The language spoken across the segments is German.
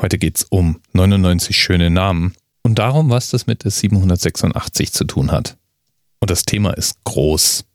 Heute geht's um 99 schöne Namen und darum, was das mit der 786 zu tun hat. Und das Thema ist groß.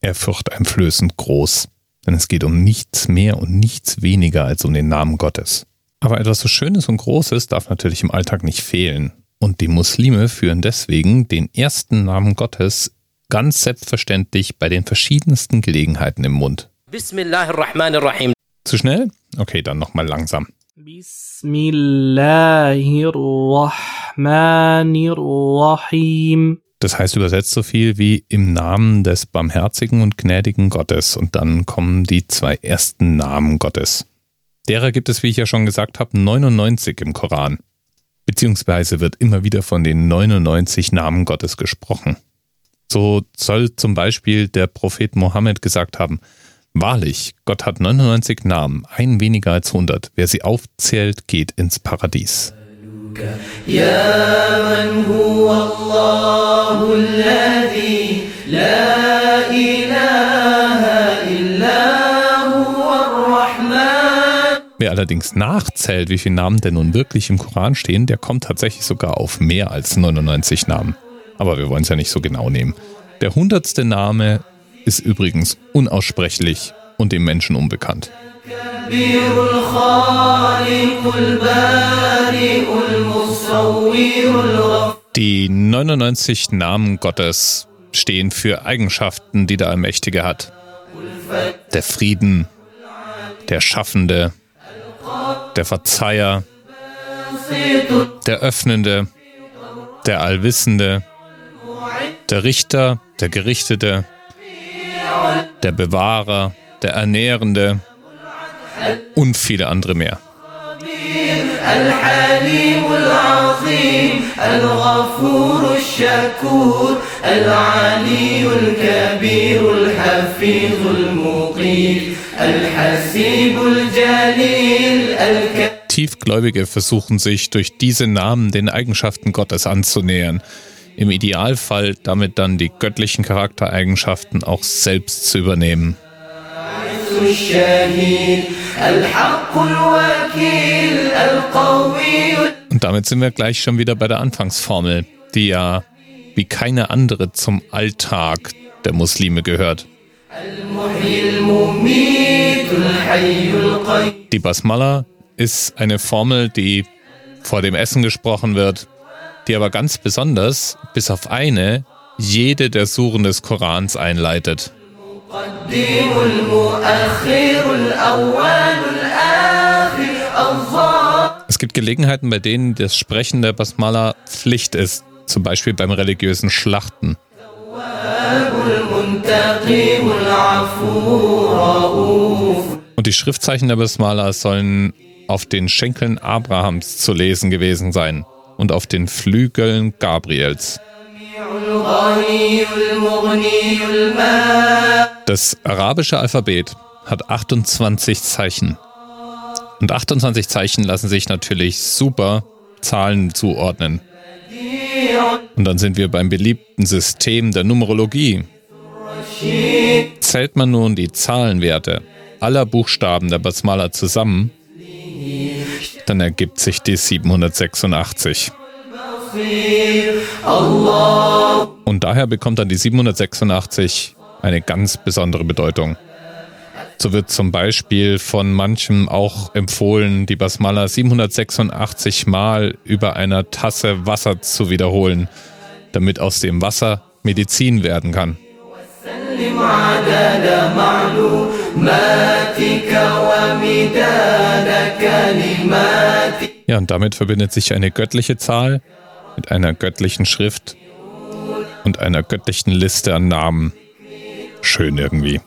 Ehrfurchteinflößend groß. Denn es geht um nichts mehr und nichts weniger als um den Namen Gottes. Aber etwas so Schönes und Großes darf natürlich im Alltag nicht fehlen. Und die Muslime führen deswegen den ersten Namen Gottes ganz selbstverständlich bei den verschiedensten Gelegenheiten im Mund. Bismillahirrahmanirrahim. Zu schnell? Okay, dann nochmal langsam. Bismillahirrahmanirrahim. Das heißt übersetzt so viel wie im Namen des barmherzigen und gnädigen Gottes und dann kommen die zwei ersten Namen Gottes. Derer gibt es, wie ich ja schon gesagt habe, 99 im Koran. Beziehungsweise wird immer wieder von den 99 Namen Gottes gesprochen. So soll zum Beispiel der Prophet Mohammed gesagt haben, Wahrlich, Gott hat 99 Namen, ein weniger als 100. Wer sie aufzählt, geht ins Paradies. Wer allerdings nachzählt, wie viele Namen denn nun wirklich im Koran stehen, der kommt tatsächlich sogar auf mehr als 99 Namen. Aber wir wollen es ja nicht so genau nehmen. Der hundertste Name ist übrigens unaussprechlich und dem Menschen unbekannt. Die 99 Namen Gottes stehen für Eigenschaften, die der Allmächtige hat. Der Frieden, der Schaffende, der Verzeiher, der Öffnende, der Allwissende, der Richter, der Gerichtete, der Bewahrer, der Ernährende und viele andere mehr. Tiefgläubige versuchen sich durch diese Namen den Eigenschaften Gottes anzunähern im Idealfall damit dann die göttlichen Charaktereigenschaften auch selbst zu übernehmen. Und damit sind wir gleich schon wieder bei der Anfangsformel, die ja wie keine andere zum Alltag der Muslime gehört. Die Basmala ist eine Formel, die vor dem Essen gesprochen wird, die aber ganz besonders, bis auf eine, jede der Suren des Korans einleitet. Es gibt Gelegenheiten, bei denen das Sprechen der Basmala Pflicht ist, zum Beispiel beim religiösen Schlachten. Und die Schriftzeichen der Basmala sollen auf den Schenkeln Abrahams zu lesen gewesen sein und auf den Flügeln Gabriels. Das arabische Alphabet hat 28 Zeichen. Und 28 Zeichen lassen sich natürlich super Zahlen zuordnen. Und dann sind wir beim beliebten System der Numerologie. Zählt man nun die Zahlenwerte aller Buchstaben der Basmala zusammen, dann ergibt sich die 786. Und daher bekommt dann die 786 eine ganz besondere Bedeutung. So wird zum Beispiel von manchem auch empfohlen, die Basmala 786 Mal über einer Tasse Wasser zu wiederholen, damit aus dem Wasser Medizin werden kann. Ja, und damit verbindet sich eine göttliche Zahl mit einer göttlichen Schrift und einer göttlichen Liste an Namen. Schön irgendwie.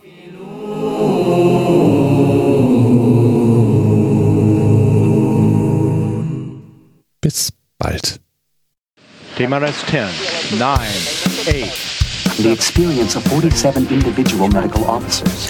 Bis bald. TMRS 10, 9, 8. The experience of 47 individual medical officers.